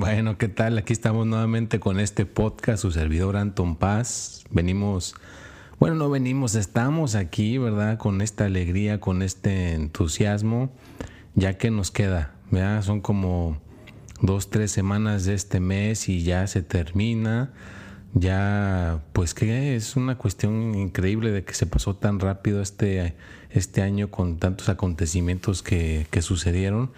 Bueno, ¿qué tal? Aquí estamos nuevamente con este podcast, su servidor Anton Paz. Venimos, bueno, no venimos, estamos aquí, ¿verdad? Con esta alegría, con este entusiasmo, ya que nos queda, ¿verdad? Son como dos, tres semanas de este mes y ya se termina. Ya, pues que es una cuestión increíble de que se pasó tan rápido este, este año con tantos acontecimientos que, que sucedieron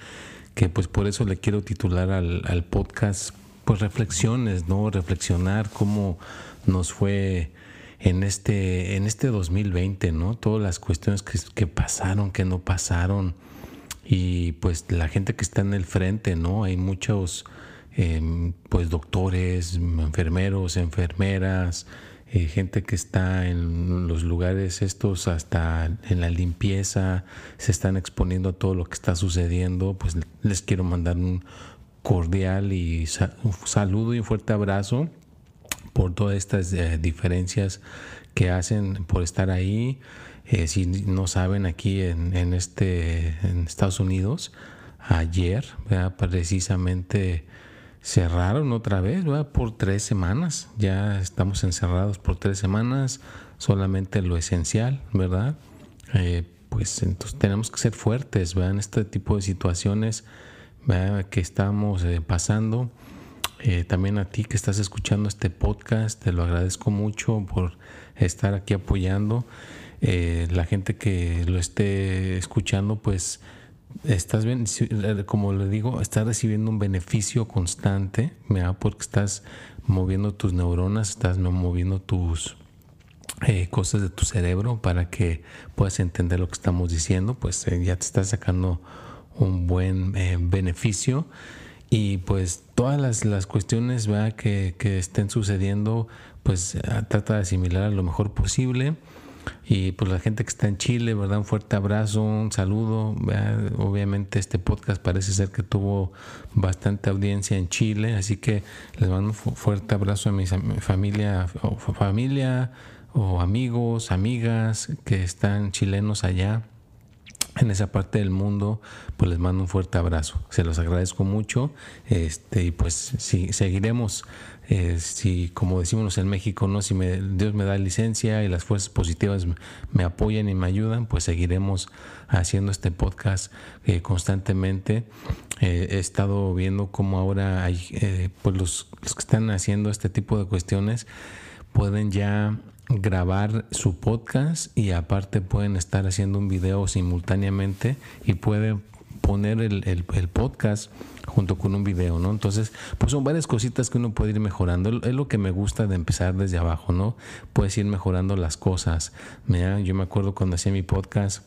que pues por eso le quiero titular al, podcast pues reflexiones, ¿no? Reflexionar cómo nos fue en este, en este 2020, ¿no? Todas las cuestiones que, que, pasaron, que no pasaron. Y pues la gente que está en el frente, ¿no? Hay muchos, eh, pues doctores, enfermeros, enfermeras, eh, gente que está en los lugares estos hasta en la limpieza, se están exponiendo a todo lo que está sucediendo, pues les quiero mandar un cordial y un saludo y un fuerte abrazo por todas estas eh, diferencias que hacen por estar ahí. Eh, si no saben, aquí en, en, este, Estados Unidos, ayer, precisamente cerraron otra vez por tres semanas. Ya estamos encerrados por tres semanas, solamente lo esencial, ¿verdad? Eh, pues entonces tenemos que ser fuertes ¿verdad? en este tipo de situaciones que estamos eh, pasando. Eh, también a ti que estás escuchando este podcast, te lo agradezco mucho por estar aquí apoyando. la gente que lo esté escuchando, pues estás bien, como le digo, estás recibiendo un beneficio constante, porque estás moviendo tus neuronas, estás moviendo tus eh, cosas de tu cerebro para que puedas entender lo que estamos diciendo, pues eh, ya te estás sacando un buen eh, beneficio. Y pues todas las, las cuestiones Que, que estén sucediendo, pues trata de asimilar lo mejor posible y pues la gente que está en Chile, ¿verdad? Un fuerte abrazo, un saludo. Obviamente este podcast parece ser que tuvo bastante audiencia en Chile, así que les mando un fuerte abrazo a mi familia o familia o amigos, amigas que están chilenos allá en esa parte del mundo, pues les mando un fuerte abrazo. Se los agradezco mucho. Este, y pues sí, seguiremos eh, si, como decimos en México, no si me, Dios me da licencia y las fuerzas positivas me apoyan y me ayudan, pues seguiremos haciendo este podcast eh, constantemente. Eh, he estado viendo cómo ahora hay, pues los, los que están haciendo este tipo de cuestiones pueden ya grabar su podcast y aparte pueden estar haciendo un video simultáneamente y pueden poner el, el, el podcast junto con un video, ¿no? Entonces, pues son varias cositas que uno puede ir mejorando. Es lo que me gusta de empezar desde abajo, ¿no? Puedes ir mejorando las cosas. yo me acuerdo cuando hacía mi podcast,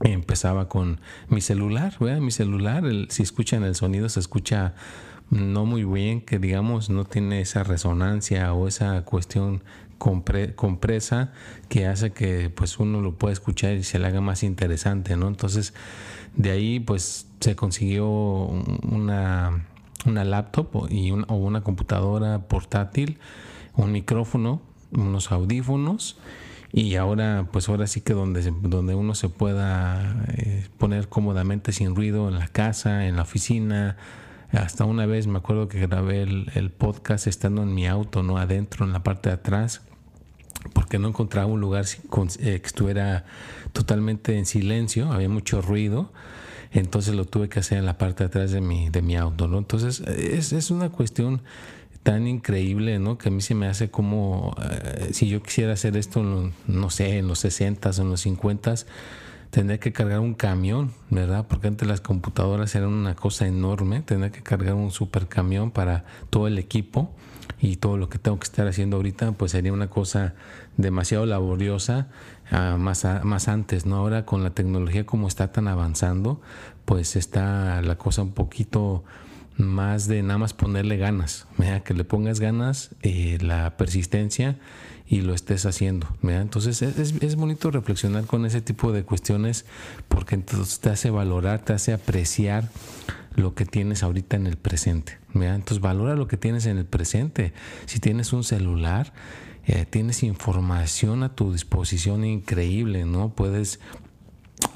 empezaba con mi celular, ¿verdad? Mi celular, si escuchan el sonido, se escucha no muy bien, que digamos no tiene esa resonancia o esa cuestión compresa que hace que pues uno lo pueda escuchar y se le haga más interesante, ¿no? Entonces, de ahí pues se consiguió una, una laptop y o una computadora portátil, un micrófono, unos audífonos y ahora pues ahora sí que donde, donde uno se pueda eh, poner cómodamente sin ruido en la casa, en la oficina, hasta una vez me acuerdo que grabé el, el, podcast estando en mi auto, no adentro, en la parte de atrás, porque no encontraba un lugar eh, que estuviera totalmente en silencio, había mucho ruido entonces lo tuve que hacer en la parte de atrás de mi, de mi auto, ¿no? Entonces es, es una cuestión tan increíble, ¿no? Que a mí se me hace como, eh, si yo quisiera hacer esto, no sé, en los 60 o en los 50 tendría que cargar un camión, ¿verdad? Porque antes las computadoras eran una cosa enorme, tendría que cargar un super camión para todo el equipo y todo lo que tengo que estar haciendo ahorita, pues sería una cosa demasiado laboriosa ah, más, más antes, ¿no? Ahora con la tecnología como está tan avanzando, pues está la cosa un poquito más de nada más ponerle ganas, que le pongas ganas, eh, la persistencia y lo estés haciendo. Entonces es, es, bonito reflexionar con ese tipo de cuestiones porque entonces te hace valorar, te hace apreciar lo que tienes ahorita en el presente. Entonces valora lo que tienes en el presente. Si tienes un celular, eh, tienes información a tu disposición increíble, ¿no? Puedes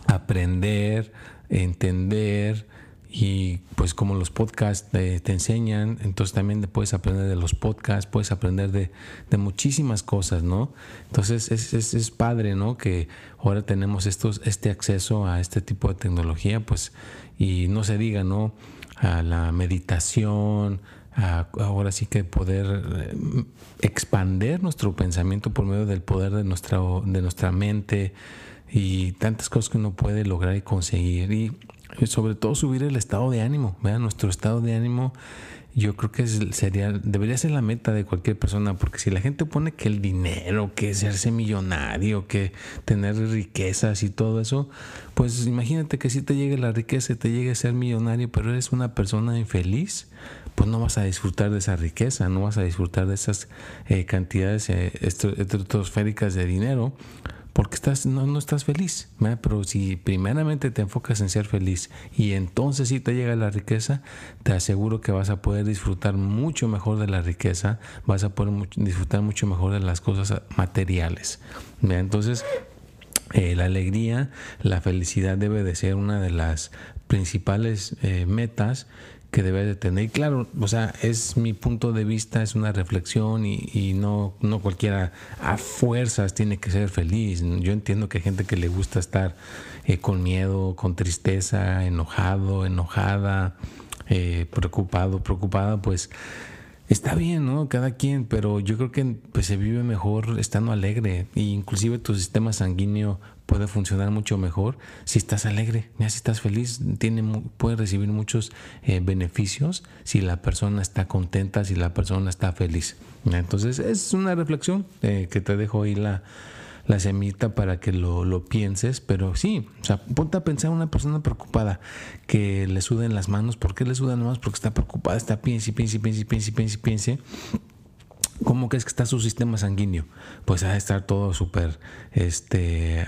aprender, entender, y pues como los podcasts te, enseñan, entonces también puedes aprender de los podcasts, puedes aprender de, muchísimas cosas, ¿no? Entonces es, es, es, padre, ¿no? Que ahora tenemos estos, este acceso a este tipo de tecnología, pues, y no se diga, ¿no? A la meditación, a, ahora sí que poder eh, expander nuestro pensamiento por medio del poder de nuestra, de nuestra mente y tantas cosas que uno puede lograr y conseguir. Y sobre todo subir el estado de ánimo, vean nuestro estado de ánimo. Yo creo que sería, debería ser la meta de cualquier persona, porque si la gente pone que el dinero, que hacerse millonario, que tener riquezas y todo eso, pues imagínate que si te llegue la riqueza te llegue a ser millonario, pero eres una persona infeliz, pues no vas a disfrutar de esa riqueza, no vas a disfrutar de esas eh, cantidades eh, estratosféricas de dinero, porque estás, no, no estás feliz. Pero si primeramente te enfocas en ser feliz y entonces si te llega la riqueza, te aseguro que vas a poder disfrutar mucho mejor de la riqueza, vas a poder disfrutar mucho mejor de las cosas materiales. Entonces, eh, la alegría, la felicidad debe de ser una de las principales eh, metas que debe de tener. Y claro, o sea, es mi punto de vista, es una reflexión y, no, no cualquiera a fuerzas tiene que ser feliz. Yo entiendo que hay gente que le gusta estar eh, con miedo, con tristeza, enojado, enojada, eh, preocupado, preocupada, pues está bien, ¿no? Cada quien, pero yo creo que pues, se vive mejor estando alegre e inclusive tu sistema sanguíneo puede funcionar mucho mejor si estás alegre, si estás feliz, tiene, puede recibir muchos eh, beneficios si la persona está contenta, si la persona está feliz. Entonces es una reflexión eh, que te dejo ahí la, la semita para que lo, lo, pienses, pero sí, o sea, ponte a pensar una persona preocupada que le sudan las manos, ¿por qué le sudan las manos? Porque está preocupada, está piense, piense, piense, piense, piense, piense ¿Cómo crees que está su sistema sanguíneo? Pues ha de estar todo súper, este,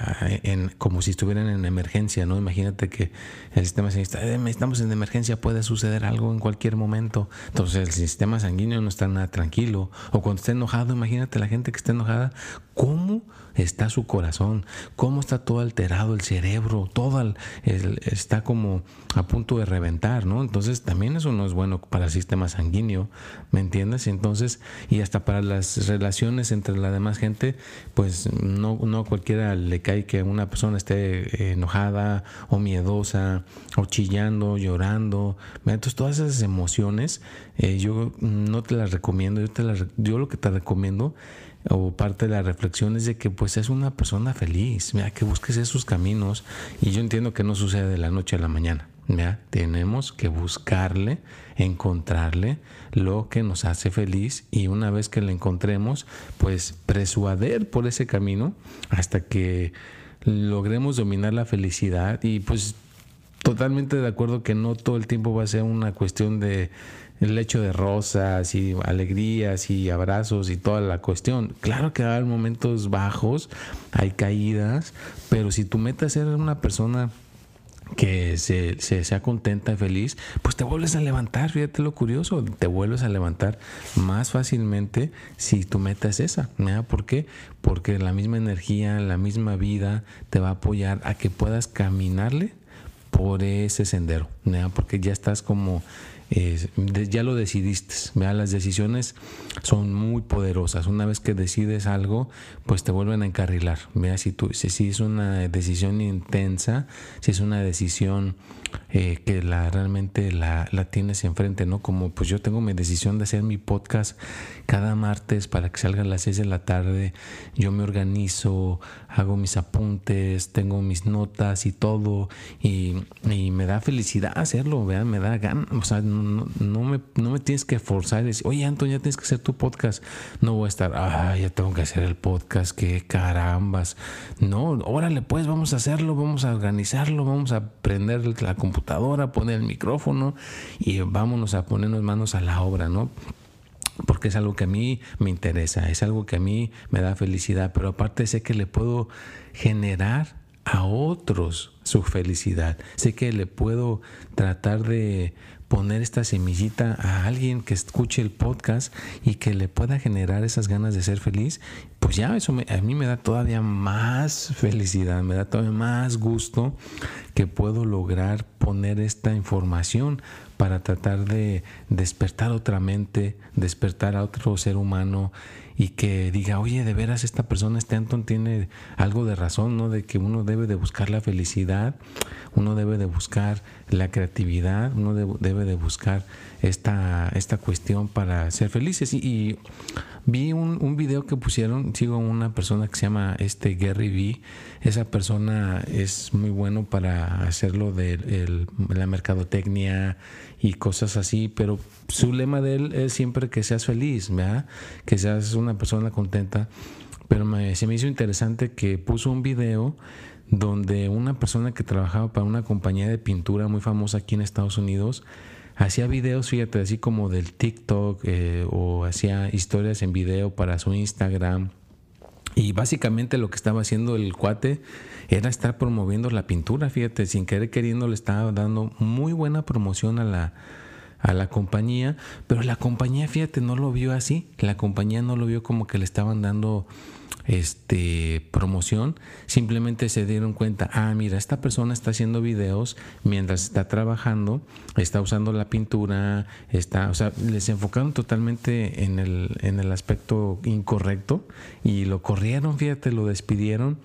como si estuvieran en emergencia, ¿no? Imagínate que el sistema sanguíneo está, eh, estamos en emergencia, puede suceder algo en cualquier momento. Entonces el sistema sanguíneo no está nada tranquilo. O cuando está enojado, imagínate la gente que está enojada, ¿cómo está su corazón? ¿Cómo está todo alterado el cerebro? Todo está como a punto de reventar, ¿no? Entonces también eso no es bueno para el sistema sanguíneo, ¿me entiendes? Entonces, y hasta para las relaciones entre la demás gente, pues no, no cualquiera le cae que una persona esté enojada o miedosa o chillando, llorando. Entonces todas esas emociones eh, yo no te las recomiendo, yo, te las, yo lo que te recomiendo o parte de la reflexión es de que pues es una persona feliz, mira, que busques esos caminos y yo entiendo que no sucede de la noche a la mañana. Tenemos que buscarle, encontrarle lo que nos hace feliz y una vez que lo encontremos, pues persuader por ese camino hasta que logremos dominar la felicidad y pues totalmente de acuerdo que no todo el tiempo va a ser una cuestión de el lecho de rosas y alegrías y abrazos y toda la cuestión. Claro que hay momentos bajos, hay caídas, pero si tu meta es ser una persona que se, sea contenta y feliz, pues te vuelves a levantar, fíjate lo curioso, te vuelves a levantar más fácilmente si tu meta es esa. ¿Por qué? Porque la misma energía, la misma vida te va a apoyar a que puedas caminarle por ese sendero, porque ya estás como ya lo decidiste. Las decisiones son muy poderosas. Una vez que decides algo, pues te vuelven a encarrilar. Vea si, tú, si, es una decisión intensa, si es una decisión eh, que la, realmente la, la, tienes enfrente, ¿no? Como pues yo tengo mi decisión de hacer mi podcast cada martes para que salga a las 6 de la tarde. Yo me organizo, hago mis apuntes, tengo mis notas y todo. Y, y me da felicidad hacerlo, ¿vea? Me da ganas, o sea, no, no, me, no me tienes que forzar y decir, oye, Antonio, ya tienes que hacer tu podcast. No voy a estar, ah, ya tengo que hacer el podcast, qué carambas. No, órale, pues vamos a hacerlo, vamos a organizarlo, vamos a prender la computadora, poner el micrófono y vámonos a ponernos manos a la obra, ¿no? porque es algo que a mí me interesa, es algo que a mí me da felicidad, pero aparte sé que le puedo generar a otros su felicidad. Sé que le puedo tratar de poner esta semillita a alguien que escuche el podcast y que le pueda generar esas ganas de ser feliz, pues ya eso a mí me da todavía más felicidad, me da todavía más gusto que puedo lograr poner esta información para tratar de despertar otra mente, despertar a otro ser humano y que diga, oye, de veras esta persona, este Anton tiene algo de razón, ¿no? De que uno debe de buscar la felicidad, uno debe de buscar la creatividad, uno debe de buscar esta, esta cuestión para ser felices. Y, vi un, un, video que pusieron, sigo una persona que se llama este Gary V. Esa persona es muy bueno para hacerlo de la mercadotecnia y cosas así, pero su lema de él es siempre que seas feliz, ¿verdad? que seas una persona contenta. Pero se me hizo interesante que puso un video donde una persona que trabajaba para una compañía de pintura muy famosa aquí en Estados Unidos hacía videos, fíjate, así como del TikTok eh, o hacía historias en video para su Instagram. Y básicamente lo que estaba haciendo el cuate era estar promoviendo la pintura, fíjate, sin querer queriendo le estaba dando muy buena promoción a la, a la compañía, pero la compañía, fíjate, no lo vio así, la compañía no lo vio como que le estaban dando este promoción, simplemente se dieron cuenta, ah, mira, esta persona está haciendo videos mientras está trabajando, está usando la pintura, está, o sea, les enfocaron totalmente en el, en el aspecto incorrecto y lo corrieron, fíjate, lo despidieron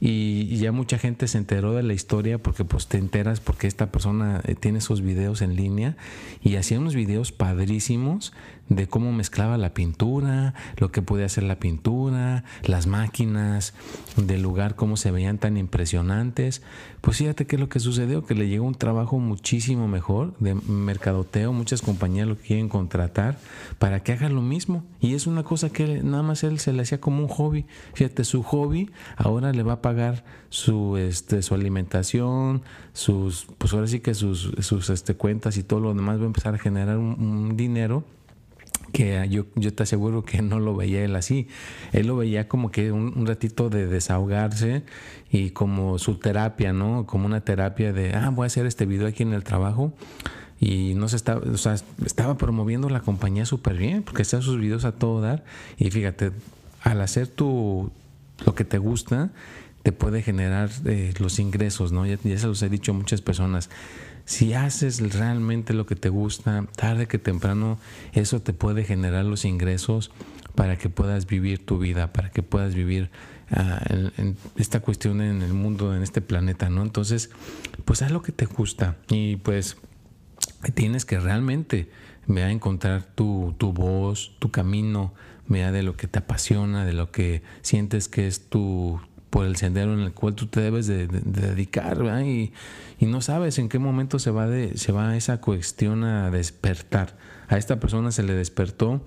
y, ya mucha gente se enteró de la historia porque pues te enteras porque esta persona eh, tiene esos videos en línea y hacía unos videos padrísimos de cómo mezclaba la pintura, lo que podía hacer la pintura, las máquinas, del lugar, cómo se veían tan impresionantes. Pues fíjate qué es lo que sucedió, que le llegó un trabajo muchísimo mejor de mercadoteo, muchas compañías lo quieren contratar para que haga lo mismo. Y es una cosa que nada más él se le hacía como un hobby. Fíjate, su hobby ahora le va a pagar su, este, su alimentación, sus, pues ahora sí que sus, sus este, cuentas y todo lo demás va a empezar a generar un dinero que yo, yo te aseguro que no lo veía él así. Él lo veía como que un, ratito de desahogarse y como su terapia, ¿no? Como una terapia de, ah, voy a hacer este video aquí en el trabajo. Y no se estaba, o sea, estaba promoviendo la compañía súper bien, porque están sus videos a todo dar. Y fíjate, al hacer tu, lo que te gusta, te puede generar eh, los ingresos, ¿no? Ya, ya se los he dicho a muchas personas si haces realmente lo que te gusta, tarde que temprano, eso te puede generar los ingresos para que puedas vivir tu vida, para que puedas vivir ah, en, esta cuestión en el mundo, en este planeta, ¿no? Entonces, pues haz lo que te gusta y pues tienes que realmente a encontrar tu, tu voz, tu camino, vea de lo que te apasiona, de lo que sientes que es tu, por el sendero en el cual tú te debes de, dedicar y, y, no sabes en qué momento se va, de, se va esa cuestión a despertar. A esta persona se le despertó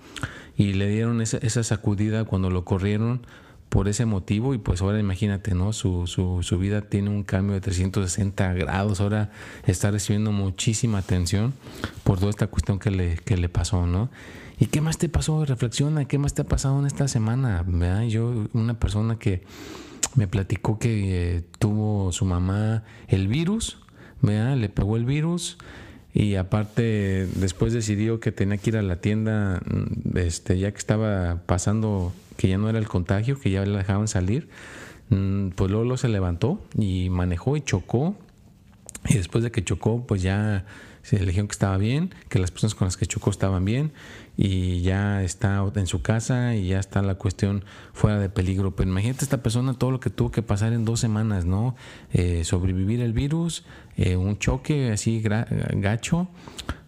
y le dieron esa, esa sacudida cuando lo corrieron por ese motivo y pues ahora imagínate, ¿no? Su, su, su, vida tiene un cambio de 360 grados, ahora está recibiendo muchísima atención por toda esta cuestión que le, que le pasó, ¿no? ¿Y qué más te pasó? Reflexiona, ¿qué más te ha pasado en esta semana? ¿verdad? Yo, una persona que me platicó que eh, tuvo su mamá el virus, le pegó el virus y aparte después decidió que tenía que ir a la tienda, mm, este, ya que estaba pasando que ya no era el contagio, que ya la dejaban salir, mm, pues luego, se levantó y manejó y chocó. Y después de que chocó pues ya se dijeron que estaba bien, que las personas con las que chocó estaban bien y ya está en su casa y ya está la cuestión fuera de peligro. Pero imagínate esta persona todo lo que tuvo que pasar en dos semanas, ¿no? Eh, sobrevivir el virus, eh, un choque así gacho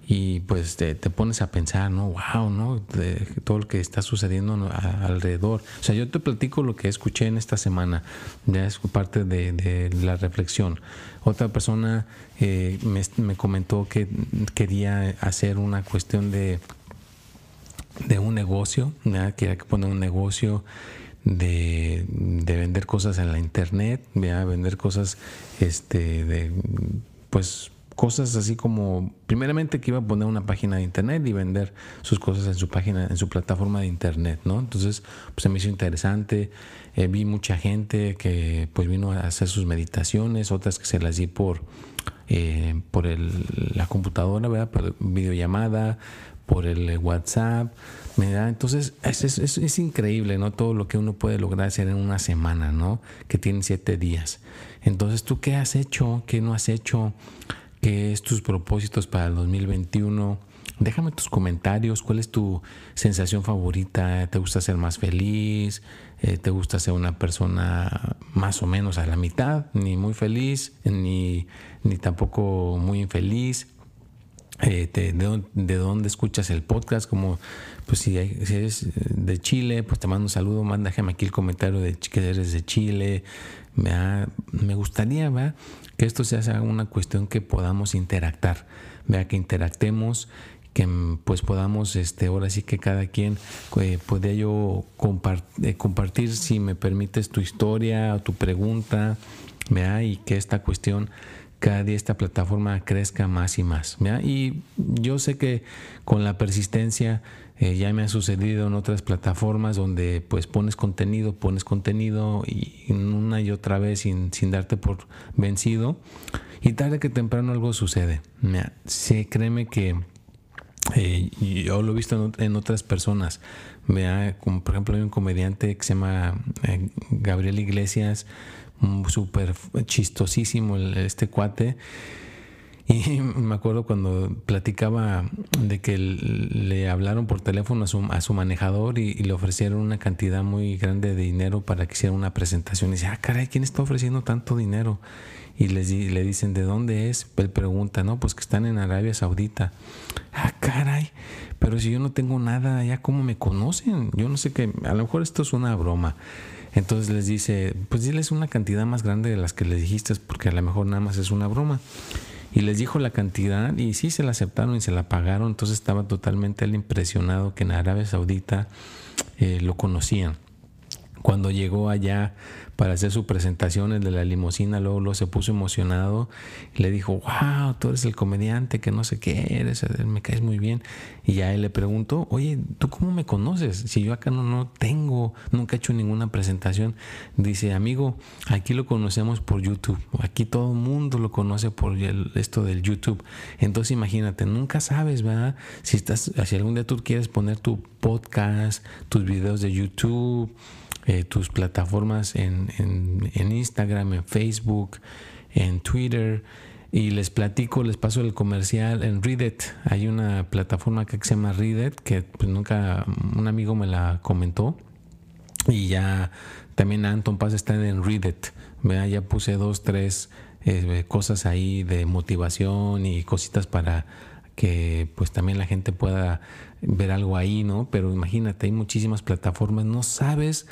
y pues te, pones a pensar, ¿no? Wow, ¿no? De todo lo que está sucediendo alrededor. O sea, yo te platico lo que escuché en esta semana, ya es parte de, la reflexión. Otra persona eh, me, comentó que quería hacer una cuestión de, de un negocio, ¿ya? quería poner un negocio de, de, vender cosas en la internet, ¿ya? vender cosas este, de, pues cosas así como, primeramente que iba a poner una página de internet y vender sus cosas en su página, en su plataforma de internet, ¿no? Entonces, pues se me hizo interesante, eh, vi mucha gente que pues vino a hacer sus meditaciones, otras que se las di por, eh, por el, la computadora, ¿verdad? Por videollamada, por el WhatsApp, ¿verdad? Entonces, es, es, es, increíble, ¿no? Todo lo que uno puede lograr hacer en una semana, ¿no? Que tiene siete días. Entonces, ¿tú qué has hecho? ¿Qué no has hecho? ¿Qué es tus propósitos para el 2021? Déjame tus comentarios, cuál es tu sensación favorita, ¿te gusta ser más feliz? Eh, ¿Te gusta ser una persona más o menos a la mitad? Ni muy feliz, ni, ni tampoco muy infeliz. Eh, de, dónde escuchas el podcast, como pues si, eres de Chile, pues te mando un saludo, mándame aquí el comentario de que eres de Chile. Me, me gustaría ¿verdad? Que esto sea una cuestión que podamos interactar, vea que interactemos, que pues podamos, este, ahora sí que cada quien eh, pueda yo eh, compartir, si me permites, tu historia o tu pregunta, vea, y que esta cuestión cada día esta plataforma crezca más y más. Y yo sé que con la persistencia eh, ya me ha sucedido en otras plataformas donde pues pones contenido, pones contenido y una y otra vez sin, sin darte por vencido y tarde que temprano algo sucede. Sí, créeme que eh, yo lo he visto en, otras personas. Como por ejemplo hay un comediante que se llama eh, Gabriel Iglesias, súper chistosísimo este cuate. Y me acuerdo cuando platicaba de que le hablaron por teléfono a su, a su manejador y, le ofrecieron una cantidad muy grande de dinero para que hiciera una presentación. Y dice, ah, caray, ¿quién está ofreciendo tanto dinero? Y les, le dicen, ¿de dónde es? Él pregunta, no, pues que están en Arabia Saudita. Ah, caray, pero si yo no tengo nada ya, ¿cómo me conocen? Yo no sé qué, a lo mejor esto es una broma. Entonces les dice, pues diles una cantidad más grande de las que les dijiste, porque a lo mejor nada más es una broma. Y les dijo la cantidad y sí se la aceptaron y se la pagaron. Entonces estaba totalmente impresionado que en Arabia Saudita eh, lo conocían. Cuando llegó allá para hacer su presentación, el de la limusina, luego, luego se puso emocionado y le dijo, wow, tú eres el comediante que no sé qué eres, me caes muy bien. Y ya él le preguntó, oye, ¿tú cómo me conoces? Si yo acá no, no tengo, nunca he hecho ninguna presentación. Dice, amigo, aquí lo conocemos por YouTube, aquí todo el mundo lo conoce por esto del YouTube. Entonces imagínate, nunca sabes, ¿verdad? Si, estás, si algún día tú quieres poner tu podcast, tus videos de YouTube, eh, tus plataformas en, en, Instagram, en Facebook, en Twitter. Y les platico, les paso el comercial en Reddit. Hay una plataforma que se llama Reddit que pues, nunca un amigo me la comentó. Y ya también Anton Paz está en Reddit. Ya puse dos, tres eh, cosas ahí de motivación y cositas para que pues también la gente pueda ver algo ahí, ¿no? Pero imagínate, hay muchísimas plataformas, no sabes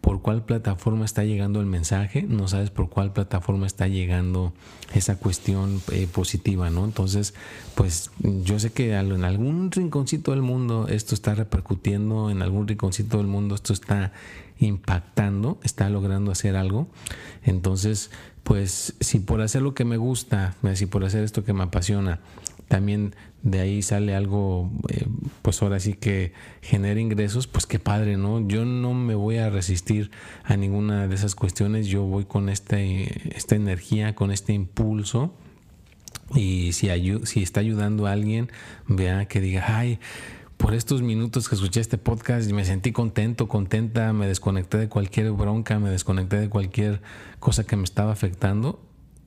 por cuál plataforma está llegando el mensaje, no sabes por cuál plataforma está llegando esa cuestión eh, positiva, ¿no? Entonces, pues yo sé que en algún rinconcito del mundo esto está repercutiendo, en algún rinconcito del mundo esto está impactando, está logrando hacer algo. Entonces, pues si por hacer lo que me gusta, si por hacer esto que me apasiona, también de ahí sale algo, eh, pues ahora sí que genera ingresos, pues qué padre, ¿no? Yo no me voy a resistir a ninguna de esas cuestiones, yo voy con este, esta energía, con este impulso. Y si, si está ayudando a alguien, vea que diga, ay, por estos minutos que escuché este podcast me sentí contento, contenta, me desconecté de cualquier bronca, me desconecté de cualquier cosa que me estaba afectando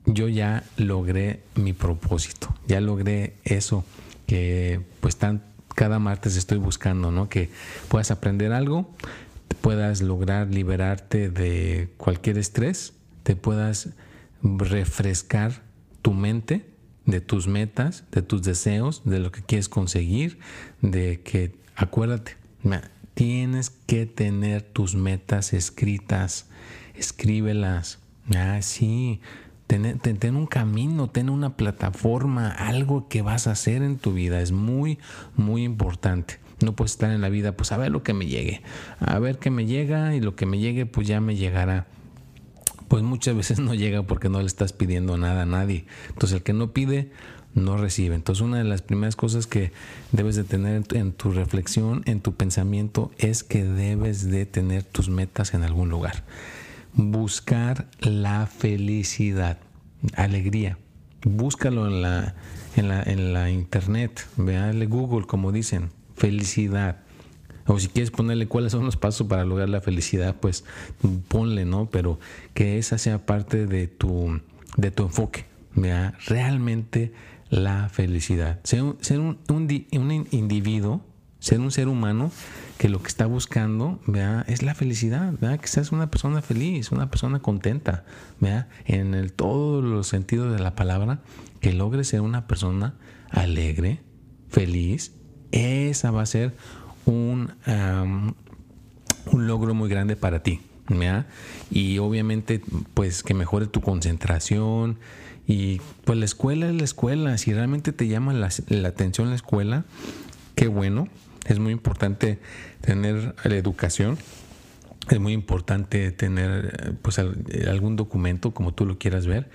yo ya logré mi propósito, ya logré eso que pues tan, cada martes estoy buscando, ¿no? Que puedas aprender algo, puedas lograr liberarte de cualquier estrés, te puedas refrescar tu mente, de tus metas, de tus deseos, de lo que quieres conseguir, de que, acuérdate, tienes que tener tus metas escritas, escríbelas. Ah, sí, ten, ten, un camino, ten una plataforma, algo que vas a hacer en tu vida. Es muy, muy importante. No puedes estar en la vida, pues a ver lo que me llegue, a ver qué me llega y lo que me llegue, pues ya me llegará. Pues muchas veces no llega porque no le estás pidiendo nada a nadie. Entonces el que no pide, no recibe. Entonces una de las primeras cosas que debes de tener en tu reflexión, en tu pensamiento, es que debes de tener tus metas en algún lugar. Buscar la felicidad, alegría. Búscalo en la, en la, en la internet, veale Google como dicen, felicidad. O si quieres ponerle cuáles son los pasos para lograr la felicidad, pues ponle, ¿no? Pero que esa sea parte de tu, de tu enfoque. ¿vea? Realmente la felicidad. Ser, un, ser un, un, individuo, ser un ser humano que lo que está buscando ¿vea? es la felicidad, ¿vea? que seas una persona feliz, una persona contenta, ¿vea? en todos los sentidos de la palabra, que logre ser una persona alegre, feliz, esa va a ser un, un logro muy grande para ti. Y obviamente, pues que mejore tu concentración, y pues la escuela es la escuela. Si realmente te llama la, atención la escuela, qué bueno. Es muy importante tener la educación. Es muy importante tener pues algún documento como tú lo quieras ver.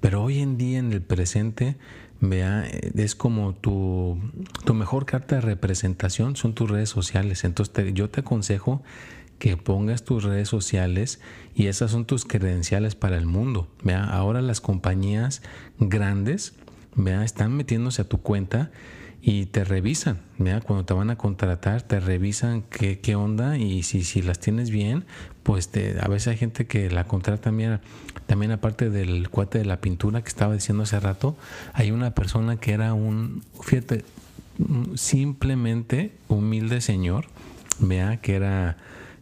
Pero hoy en día, en el presente, vea, es como tu, tu mejor carta de representación son tus redes sociales. Entonces yo te aconsejo que pongas tus redes sociales y esas son tus credenciales para el mundo. ¿vea? Ahora las compañías grandes ¿vea? están metiéndose a tu cuenta y te revisan, ¿vea? cuando te van a contratar, te revisan qué, qué onda y si, si las tienes bien, pues te, a veces hay gente que la contrata también, también aparte del cuate de la pintura que estaba diciendo hace rato, hay una persona que era un, fíjate, simplemente humilde señor, vea que era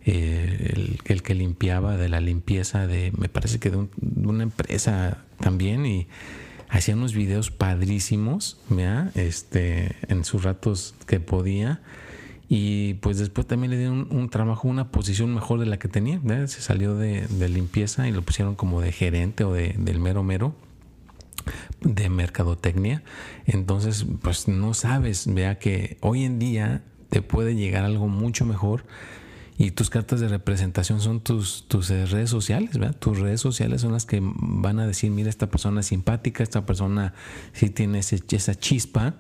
eh, el, que limpiaba de la limpieza de, me parece que de, una empresa también y hacía unos videos padrísimos, este, en sus ratos que podía. Y pues después también le dieron un, trabajo, una posición mejor de la que tenía. Se salió de, limpieza y lo pusieron como de gerente o de, del mero mero de mercadotecnia. Entonces, pues no sabes, vea que hoy en día te puede llegar algo mucho mejor y tus cartas de representación son tus, tus eh, redes sociales, ¿verdad? Tus redes sociales son las que van a decir, mira, esta persona es simpática, esta persona sí tiene esa chispa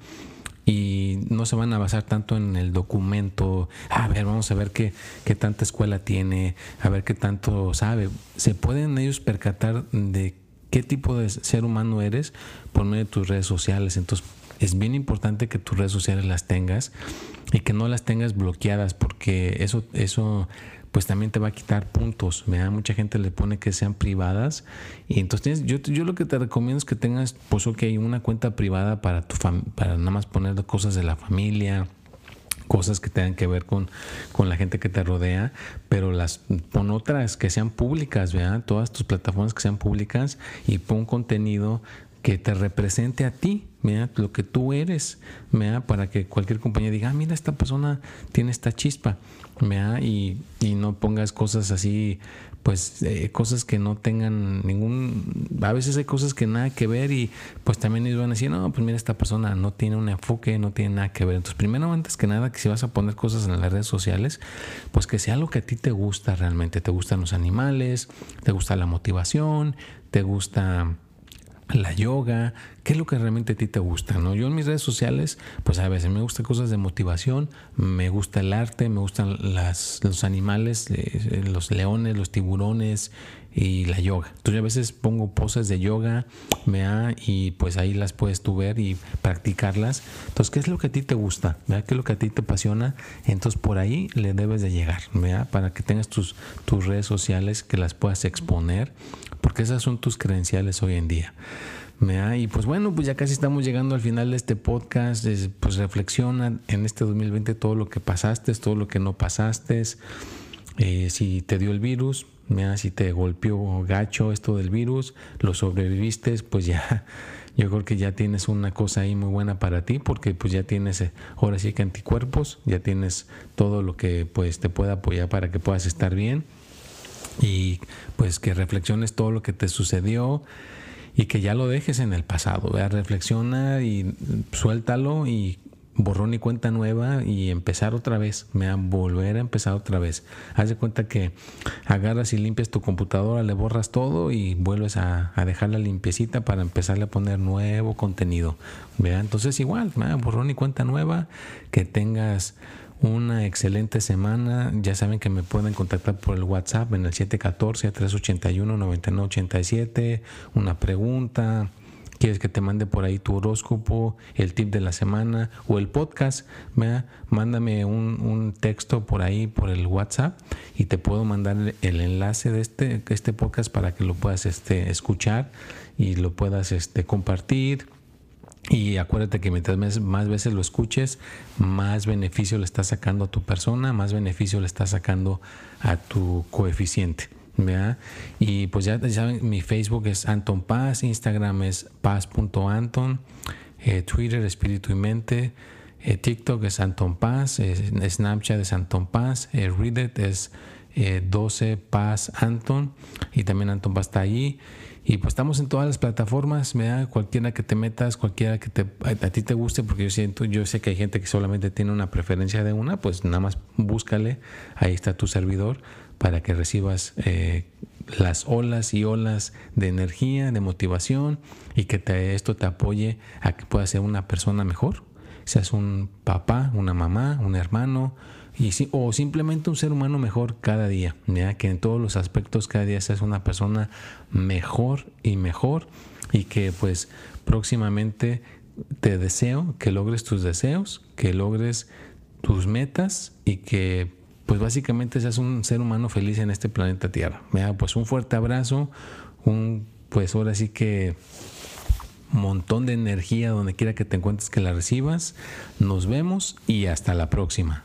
y no se van a basar tanto en el documento, a ver, vamos a ver qué, qué tanta escuela tiene, a ver qué tanto sabe. Se pueden ellos percatar de qué tipo de ser humano eres por medio de tus redes sociales. Entonces, es bien importante que tus redes sociales las tengas y que no las tengas bloqueadas porque eso, eso pues también te va a quitar puntos. da Mucha gente le pone que sean privadas y entonces yo, yo lo que te recomiendo es que tengas, pues ok, una cuenta privada para, tu para nada más poner cosas de la familia, cosas que tengan que ver con, con, la gente que te rodea, pero las pon otras que sean públicas, ¿verdad? Todas tus plataformas que sean públicas y pon contenido que te represente a ti, mira, lo que tú eres, mira, para que cualquier compañía diga, ah, mira, esta persona tiene esta chispa, mira, y, y no pongas cosas así, pues eh, cosas que no tengan ningún, a veces hay cosas que nada que ver y pues también ellos van a decir, no, pues mira, esta persona no tiene un enfoque, no tiene nada que ver. Entonces, primero, antes que nada, que si vas a poner cosas en las redes sociales, pues que sea lo que a ti te gusta realmente, te gustan los animales, te gusta la motivación, te gusta la yoga, qué es lo que realmente a ti te gusta, ¿no? Yo en mis redes sociales, pues a veces me gustan cosas de motivación, me gusta el arte, me gustan las, los animales, eh, los leones, los tiburones y la yoga. Entonces a veces pongo poses de yoga, ¿vea? y pues ahí las puedes tú ver y practicarlas. Entonces, ¿qué es lo que a ti te gusta? ¿Vea? ¿Qué es lo que a ti te apasiona? Entonces por ahí le debes de llegar, ¿vea? Para que tengas tus, tus redes sociales que las puedas exponer esas son tus credenciales hoy en día. Y pues bueno, pues ya casi estamos llegando al final de este podcast. Pues reflexiona en este 2020 todo lo que pasaste, todo lo que no pasaste. Eh, si te dio el virus, si te golpeó gacho esto del virus, lo sobreviviste, pues ya, yo creo que ya tienes una cosa ahí muy buena para ti porque pues ya tienes eh, ahora sí que anticuerpos, ya tienes todo lo que pues te pueda apoyar para que puedas estar bien y pues que reflexiones todo lo que te sucedió y que ya lo dejes en el pasado, ¿vea? reflexiona y suéltalo y borrón y cuenta nueva y empezar otra vez, me volver a empezar otra vez. Haz de cuenta que agarras y limpias tu computadora, le borras todo y vuelves a, dejarla limpiecita para empezarle a poner nuevo contenido. ¿vea? Entonces igual, borrón y cuenta nueva, que tengas una excelente semana. Ya saben que me pueden contactar por el WhatsApp en el 714-381-9987. Una pregunta. ¿Quieres que te mande por ahí tu horóscopo, el tip de la semana o el podcast? Mándame un, texto por ahí, por el WhatsApp, y te puedo mandar el enlace de este, este podcast para que lo puedas este, escuchar y lo puedas este, compartir y acuérdate que mientras más veces lo escuches, más beneficio le estás sacando a tu persona, más beneficio le estás sacando a tu coeficiente. Y pues ya, saben, mi Facebook es Anton Paz, Instagram es paz.anton, eh, Twitter Espíritu y Mente, eh, TikTok es Anton Paz, Snapchat es Anton Paz, eh, Reddit es 12 Paz Anton y también Anton Paz está ahí. Y pues estamos en todas las plataformas, da cualquiera que te metas, cualquiera que te, a, ti te guste, porque yo siento, yo sé que hay gente que solamente tiene una preferencia de una, pues nada más búscale, ahí está tu servidor, para que recibas eh, las olas y olas de energía, de motivación y que te, esto te apoye a que puedas ser una persona mejor, seas un papá, una mamá, un hermano, y o simplemente un ser humano mejor cada día, ¿ya? que en todos los aspectos cada día seas una persona mejor y mejor y que pues próximamente te deseo que logres tus deseos, que logres tus metas y que pues básicamente seas un ser humano feliz en este planeta Tierra. Pues un fuerte abrazo, un pues ahora sí que montón de energía donde quiera que te encuentres que la recibas. Nos vemos y hasta la próxima.